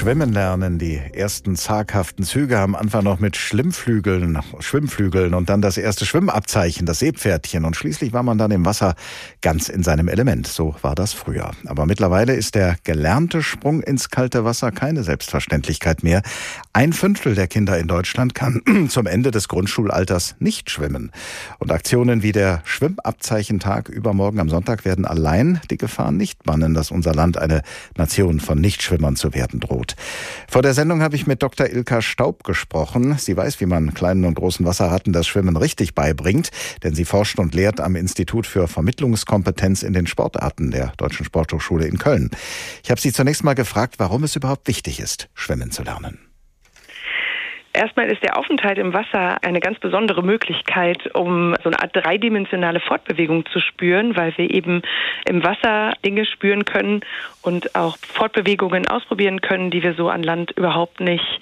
Schwimmen lernen. Die ersten zaghaften Züge am Anfang noch mit Schlimmflügeln, Schwimmflügeln und dann das erste Schwimmabzeichen, das Seepferdchen. Und schließlich war man dann im Wasser ganz in seinem Element. So war das früher. Aber mittlerweile ist der gelernte Sprung ins kalte Wasser keine Selbstverständlichkeit mehr. Ein Fünftel der Kinder in Deutschland kann zum Ende des Grundschulalters nicht schwimmen. Und Aktionen wie der Schwimmabzeichentag übermorgen am Sonntag werden allein die Gefahr nicht bannen, dass unser Land eine Nation von Nichtschwimmern zu werden droht. Vor der Sendung habe ich mit Dr. Ilka Staub gesprochen. Sie weiß, wie man kleinen und großen Wasserratten das Schwimmen richtig beibringt, denn sie forscht und lehrt am Institut für Vermittlungskompetenz in den Sportarten der Deutschen Sporthochschule in Köln. Ich habe sie zunächst mal gefragt, warum es überhaupt wichtig ist, schwimmen zu lernen. Erstmal ist der Aufenthalt im Wasser eine ganz besondere Möglichkeit, um so eine Art dreidimensionale Fortbewegung zu spüren, weil wir eben im Wasser Dinge spüren können und auch Fortbewegungen ausprobieren können, die wir so an Land überhaupt nicht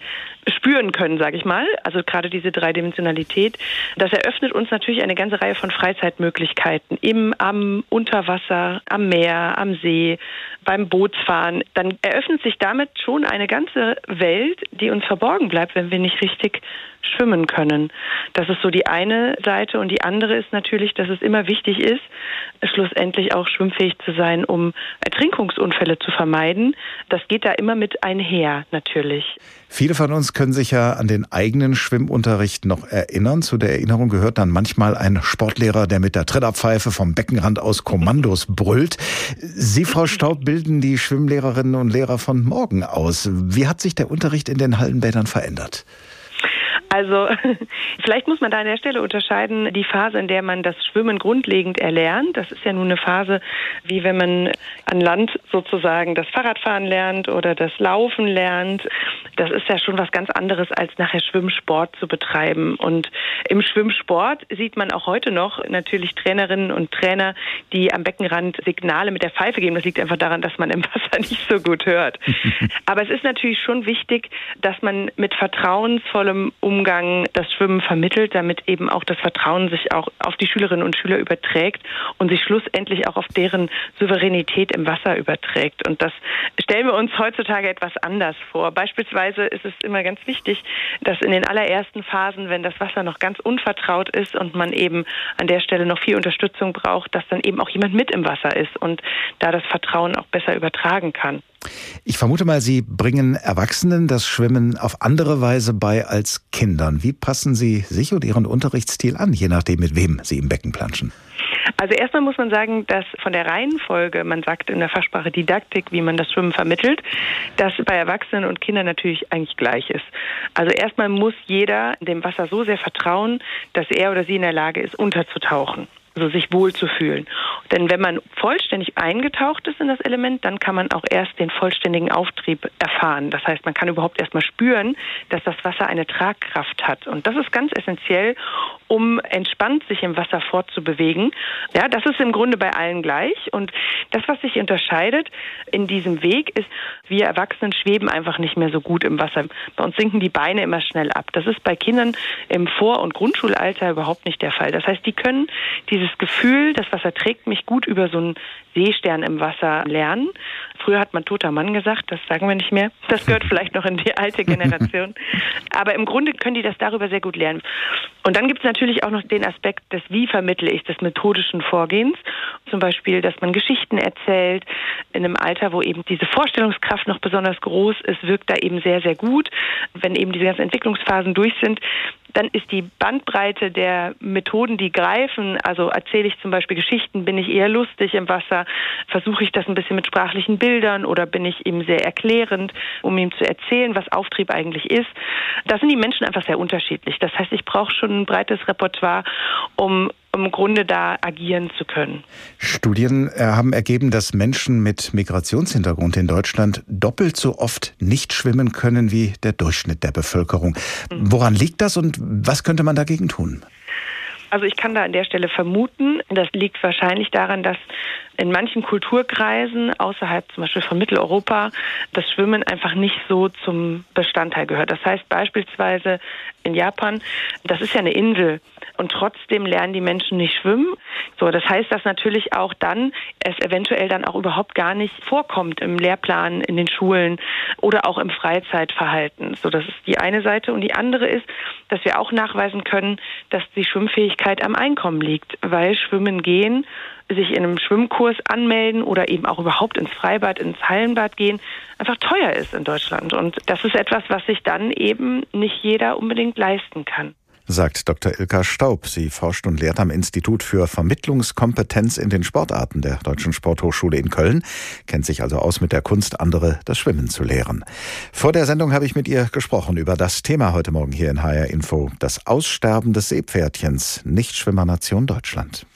spüren können, sage ich mal. Also gerade diese Dreidimensionalität. Das eröffnet uns natürlich eine ganze Reihe von Freizeitmöglichkeiten im, am Unterwasser, am Meer, am See, beim Bootsfahren. Dann eröffnet sich damit schon eine ganze Welt, die uns verborgen bleibt, wenn wir nicht richtig schwimmen können. Das ist so die eine Seite und die andere ist natürlich, dass es immer wichtig ist, schlussendlich auch schwimmfähig zu sein, um Ertrinkungsunfälle zu vermeiden. Das geht da immer mit einher natürlich. Viele von uns können sich ja an den eigenen Schwimmunterricht noch erinnern. Zu der Erinnerung gehört dann manchmal ein Sportlehrer, der mit der Trillerpfeife vom Beckenrand aus Kommandos brüllt. Sie, Frau Staub, bilden die Schwimmlehrerinnen und Lehrer von morgen aus. Wie hat sich der Unterricht in den Hallenbädern verändert? Also vielleicht muss man da an der Stelle unterscheiden, die Phase, in der man das Schwimmen grundlegend erlernt. Das ist ja nun eine Phase, wie wenn man an Land sozusagen das Fahrradfahren lernt oder das Laufen lernt. Das ist ja schon was ganz anderes, als nachher Schwimmsport zu betreiben. Und im Schwimmsport sieht man auch heute noch natürlich Trainerinnen und Trainer, die am Beckenrand Signale mit der Pfeife geben. Das liegt einfach daran, dass man im Wasser nicht so gut hört. Aber es ist natürlich schon wichtig, dass man mit vertrauensvollem Umgang Umgang das Schwimmen vermittelt, damit eben auch das Vertrauen sich auch auf die Schülerinnen und Schüler überträgt und sich schlussendlich auch auf deren Souveränität im Wasser überträgt. Und das stellen wir uns heutzutage etwas anders vor. Beispielsweise ist es immer ganz wichtig, dass in den allerersten Phasen, wenn das Wasser noch ganz unvertraut ist und man eben an der Stelle noch viel Unterstützung braucht, dass dann eben auch jemand mit im Wasser ist und da das Vertrauen auch besser übertragen kann. Ich vermute mal, Sie bringen Erwachsenen das Schwimmen auf andere Weise bei als Kindern. Wie passen Sie sich und Ihren Unterrichtsstil an, je nachdem, mit wem Sie im Becken planschen? Also erstmal muss man sagen, dass von der Reihenfolge, man sagt in der Fachsprache Didaktik, wie man das Schwimmen vermittelt, das bei Erwachsenen und Kindern natürlich eigentlich gleich ist. Also erstmal muss jeder dem Wasser so sehr vertrauen, dass er oder sie in der Lage ist, unterzutauchen also sich wohlzufühlen. Denn wenn man vollständig eingetaucht ist in das Element, dann kann man auch erst den vollständigen Auftrieb erfahren. Das heißt, man kann überhaupt erst mal spüren, dass das Wasser eine Tragkraft hat. Und das ist ganz essentiell, um entspannt sich im Wasser fortzubewegen. Ja, das ist im Grunde bei allen gleich. Und das, was sich unterscheidet in diesem Weg, ist, wir Erwachsenen schweben einfach nicht mehr so gut im Wasser. Bei uns sinken die Beine immer schnell ab. Das ist bei Kindern im Vor- und Grundschulalter überhaupt nicht der Fall. Das heißt, die können dieses Gefühl, das Wasser trägt mich gut über so einen Seestern im Wasser lernen. Früher hat man toter Mann gesagt, das sagen wir nicht mehr. Das gehört vielleicht noch in die alte Generation. Aber im Grunde können die das darüber sehr gut lernen. Und dann gibt es natürlich auch noch den Aspekt des, wie vermittle ich, des methodischen Vorgehens. Zum Beispiel, dass man Geschichten erzählt in einem Alter, wo eben diese Vorstellungskraft noch besonders groß ist, wirkt da eben sehr, sehr gut. Wenn eben diese ganzen Entwicklungsphasen durch sind, dann ist die Bandbreite der Methoden, die greifen, also erzähle ich zum Beispiel Geschichten, bin ich eher lustig im Wasser, versuche ich das ein bisschen mit sprachlichen Bildern oder bin ich eben sehr erklärend, um ihm zu erzählen, was Auftrieb eigentlich ist. Da sind die Menschen einfach sehr unterschiedlich. Das heißt, ich brauche schon ein breites Repertoire, um im Grunde da agieren zu können. Studien äh, haben ergeben, dass Menschen mit Migrationshintergrund in Deutschland doppelt so oft nicht schwimmen können wie der Durchschnitt der Bevölkerung. Mhm. Woran liegt das und was könnte man dagegen tun? Also ich kann da an der Stelle vermuten, das liegt wahrscheinlich daran, dass in manchen Kulturkreisen außerhalb zum Beispiel von Mitteleuropa das Schwimmen einfach nicht so zum Bestandteil gehört. Das heißt beispielsweise in Japan. Das ist ja eine Insel und trotzdem lernen die Menschen nicht schwimmen. So, das heißt, dass natürlich auch dann es eventuell dann auch überhaupt gar nicht vorkommt im Lehrplan, in den Schulen oder auch im Freizeitverhalten. So, das ist die eine Seite. Und die andere ist, dass wir auch nachweisen können, dass die Schwimmfähigkeit am Einkommen liegt, weil Schwimmen gehen sich in einem Schwimmkurs anmelden oder eben auch überhaupt ins Freibad, ins Hallenbad gehen, einfach teuer ist in Deutschland. Und das ist etwas, was sich dann eben nicht jeder unbedingt leisten kann sagt Dr. Ilka Staub. Sie forscht und lehrt am Institut für Vermittlungskompetenz in den Sportarten der Deutschen Sporthochschule in Köln, kennt sich also aus mit der Kunst, andere das Schwimmen zu lehren. Vor der Sendung habe ich mit ihr gesprochen über das Thema heute Morgen hier in HR Info, das Aussterben des Seepferdchens, Nichtschwimmernation Deutschland.